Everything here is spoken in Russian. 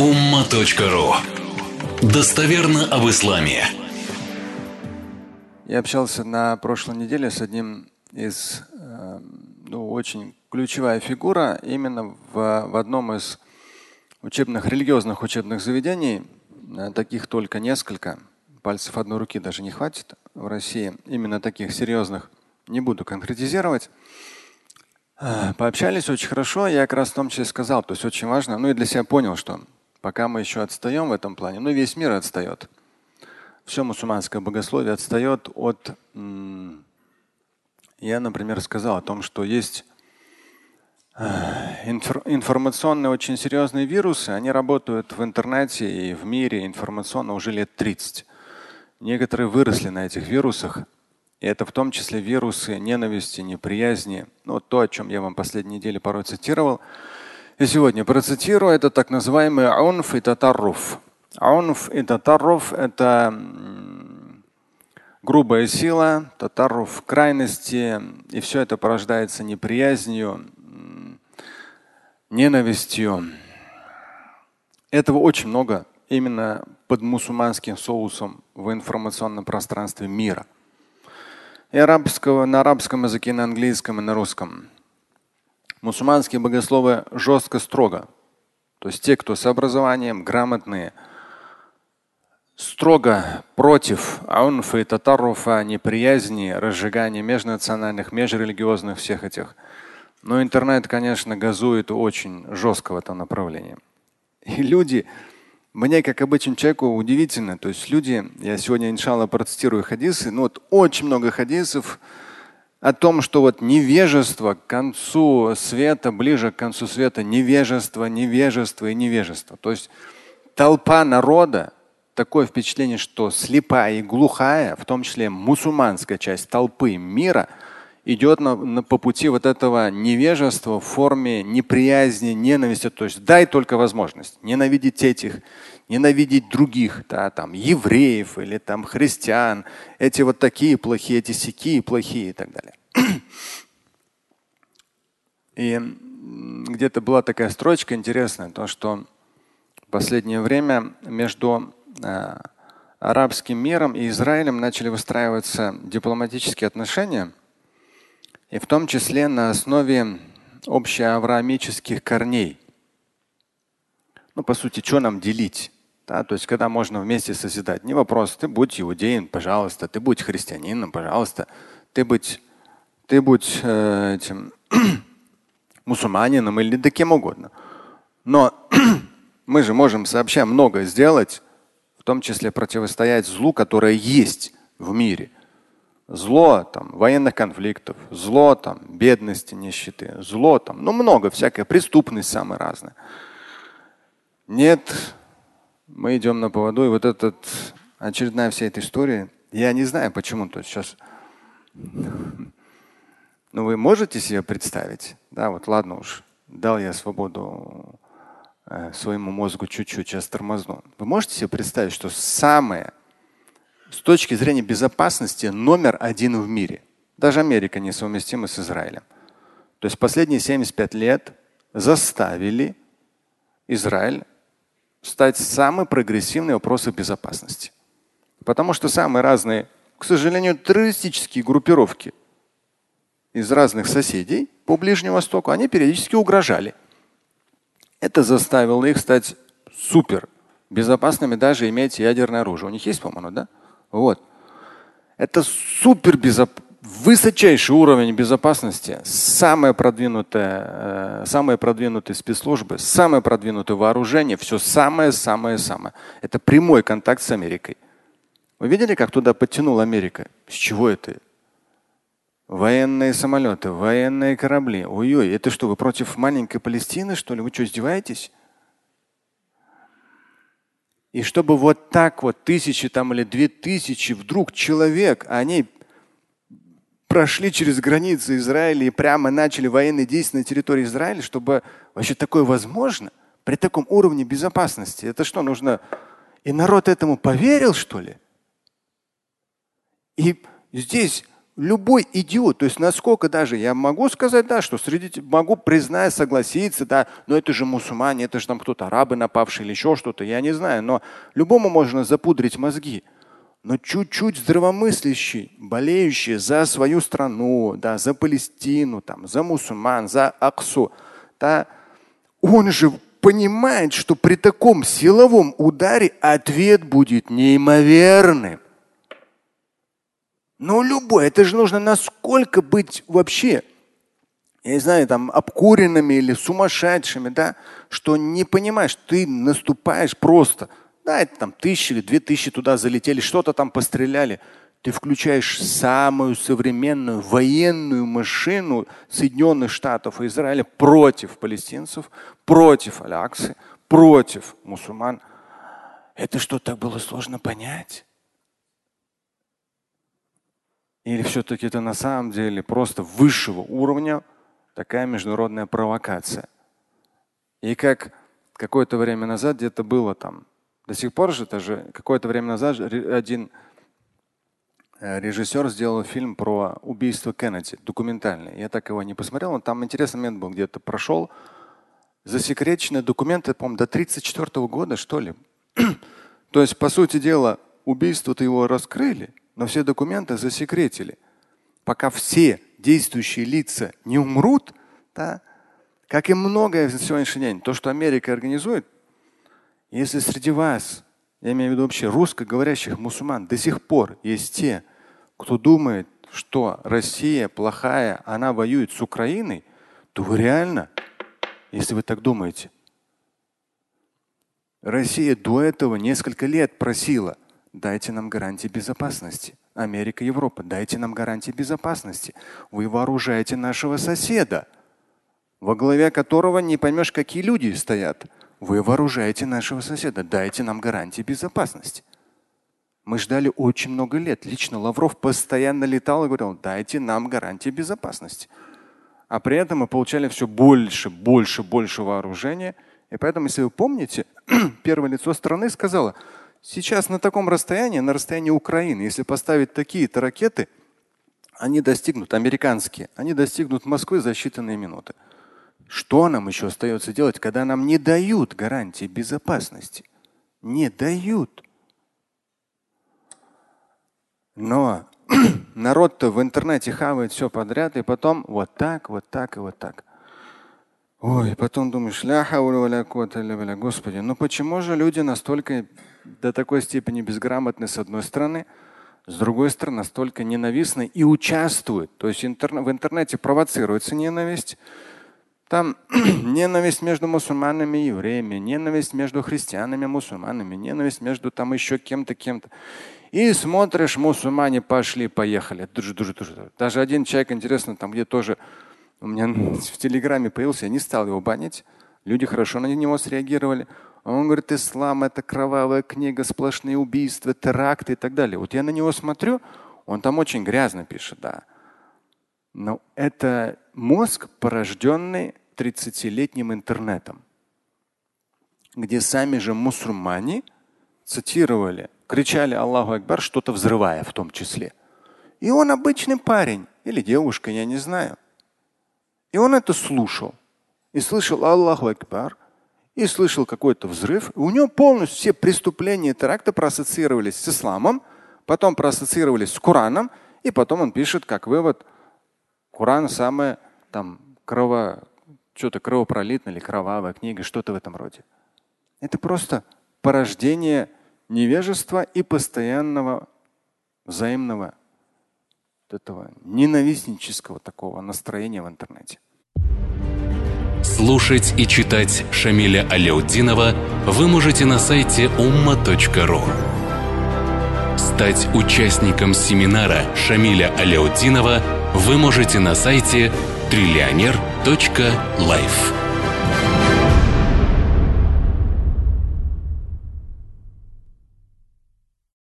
umma.ru Достоверно об исламе. Я общался на прошлой неделе с одним из, э, ну, очень ключевая фигура именно в, в одном из учебных, религиозных учебных заведений. Э, таких только несколько. Пальцев одной руки даже не хватит в России. Именно таких серьезных. Не буду конкретизировать. Э, пообщались очень хорошо. Я как раз в том числе сказал, то есть очень важно, ну и для себя понял, что пока мы еще отстаем в этом плане, ну весь мир отстает. Все мусульманское богословие отстает от… Я, например, сказал о том, что есть э, информационные очень серьезные вирусы, они работают в интернете и в мире информационно уже лет 30. Некоторые выросли на этих вирусах. И это в том числе вирусы ненависти, неприязни. Ну, то, о чем я вам последние недели порой цитировал. Сегодня процитирую, это так называемый аунф и татарруф. Аунф и татарруф – это грубая сила, татарруф крайности, и все это порождается неприязнью, ненавистью. Этого очень много именно под мусульманским соусом в информационном пространстве мира – и арабского, на арабском языке, на английском и на русском. Мусульманские богословы жестко строго. То есть те, кто с образованием, грамотные, строго против аунфа и татаруфа, неприязни, разжигания межнациональных, межрелигиозных всех этих. Но интернет, конечно, газует очень жестко в этом направлении. И люди, мне, как обычному человеку, удивительно. То есть люди, я сегодня, иншалла, процитирую хадисы, ну вот очень много хадисов о том, что вот невежество к концу света, ближе к концу света, невежество, невежество и невежество. То есть толпа народа, такое впечатление, что слепая и глухая, в том числе мусульманская часть толпы мира – идет на, на, по пути вот этого невежества в форме неприязни, ненависти. То есть дай только возможность ненавидеть этих, ненавидеть других, да, там, евреев или там, христиан. Эти вот такие плохие, эти сякие плохие и так далее. И где-то была такая строчка интересная, то, что в последнее время между э, арабским миром и Израилем начали выстраиваться дипломатические отношения – и в том числе на основе общеавраамических корней. Ну, по сути, что нам делить? Да, то есть, когда можно вместе созидать. Не вопрос, ты будь иудеем, пожалуйста, ты будь христианином, пожалуйста, ты будь, ты будь э, этим мусульманином или да кем угодно. Но мы же можем сообща много сделать, в том числе противостоять злу, которое есть в мире – Зло там, военных конфликтов, зло там, бедности, нищеты, зло там, ну много, всякая преступность самая разная. Нет, мы идем на поводу, и вот этот очередная вся эта история, я не знаю почему-то сейчас. Ну вы можете себе представить? Да, вот ладно уж, дал я свободу э, своему мозгу чуть-чуть, сейчас тормозну. Вы можете себе представить, что самое с точки зрения безопасности номер один в мире. Даже Америка несовместима с Израилем. То есть последние 75 лет заставили Израиль стать самой прогрессивной в вопросах безопасности. Потому что самые разные, к сожалению, террористические группировки из разных соседей по Ближнему Востоку, они периодически угрожали. Это заставило их стать супер безопасными, даже иметь ядерное оружие. У них есть, по-моему, да? Вот. Это супер безоп... высочайший уровень безопасности, самые продвинутые, э, самые продвинутые спецслужбы, самое продвинутое вооружение, все самое-самое-самое. Это прямой контакт с Америкой. Вы видели, как туда подтянула Америка? С чего это? Военные самолеты, военные корабли. Ой-ой, это что, вы против маленькой Палестины, что ли? Вы что, издеваетесь? И чтобы вот так вот тысячи там или две тысячи вдруг человек, они прошли через границы Израиля и прямо начали военные действия на территории Израиля, чтобы вообще такое возможно при таком уровне безопасности. Это что, нужно? И народ этому поверил, что ли? И здесь любой идиот, то есть насколько даже я могу сказать, да, что среди могу признать, согласиться, да, но это же мусульмане, это же там кто-то арабы напавшие или еще что-то, я не знаю, но любому можно запудрить мозги. Но чуть-чуть здравомыслящий, болеющий за свою страну, да, за Палестину, там, за мусульман, за Аксу, да, он же понимает, что при таком силовом ударе ответ будет неимоверным. Ну, любой. Это же нужно насколько быть вообще, я не знаю, там, обкуренными или сумасшедшими, да, что не понимаешь, ты наступаешь просто. Да, это там тысячи или две тысячи туда залетели, что-то там постреляли. Ты включаешь самую современную военную машину Соединенных Штатов и Израиля против палестинцев, против Аляксы, против мусульман. Это что, так было сложно понять? Или все-таки это на самом деле просто высшего уровня такая международная провокация? И как какое-то время назад где-то было там, до сих пор же это же какое-то время назад один э, режиссер сделал фильм про убийство Кеннеди, документальный. Я так его не посмотрел, но там интересный момент был, где-то прошел. Засекреченные документы, по-моему, до 1934 года, что ли. То есть, по сути дела, убийство-то его раскрыли, но все документы засекретили. Пока все действующие лица не умрут, да, как и многое в сегодняшний день, то, что Америка организует, если среди вас, я имею в виду вообще русскоговорящих мусульман, до сих пор есть те, кто думает, что Россия плохая, она воюет с Украиной, то вы реально, если вы так думаете, Россия до этого несколько лет просила – Дайте нам гарантии безопасности. Америка, Европа, дайте нам гарантии безопасности. Вы вооружаете нашего соседа, во главе которого не поймешь, какие люди стоят. Вы вооружаете нашего соседа. Дайте нам гарантии безопасности. Мы ждали очень много лет. Лично Лавров постоянно летал и говорил, дайте нам гарантии безопасности. А при этом мы получали все больше, больше, больше вооружения. И поэтому, если вы помните, первое лицо страны сказала, Сейчас на таком расстоянии, на расстоянии Украины, если поставить такие-то ракеты, они достигнут, американские, они достигнут Москвы за считанные минуты. Что нам еще остается делать, когда нам не дают гарантии безопасности? Не дают. Но народ-то в интернете хавает все подряд, и потом вот так, вот так и вот так. Ой, потом думаешь, Господи, ну почему же люди настолько до такой степени безграмотны с одной стороны, с другой стороны настолько ненавистны и участвуют. То есть интерна в интернете провоцируется ненависть. Там ненависть между мусульманами и евреями, ненависть между христианами и мусульманами, ненависть между там еще кем-то, кем-то. И смотришь, мусульмане пошли, поехали. Даже один человек, интересно, там где тоже у меня в Телеграме появился, я не стал его банить. Люди хорошо на него среагировали. Он говорит, ислам это кровавая книга, сплошные убийства, теракты и так далее. Вот я на него смотрю, он там очень грязно пишет, да. Но это мозг, порожденный 30-летним интернетом, где сами же мусульмане цитировали, кричали Аллаху Акбар, что-то взрывая в том числе. И он обычный парень или девушка, я не знаю. И он это слушал. И слышал Аллаху Акбар, и слышал какой-то взрыв. И у него полностью все преступления теракта проассоциировались с исламом, потом проассоциировались с Кораном, и потом он пишет как вывод, Коран самая там крово, что-то кровопролитная или кровавая книга, что-то в этом роде. Это просто порождение невежества и постоянного взаимного этого ненавистнического такого настроения в интернете. Слушать и читать Шамиля Аляутдинова вы можете на сайте umma.ru. Стать участником семинара Шамиля Аляутдинова вы можете на сайте триллионер.life.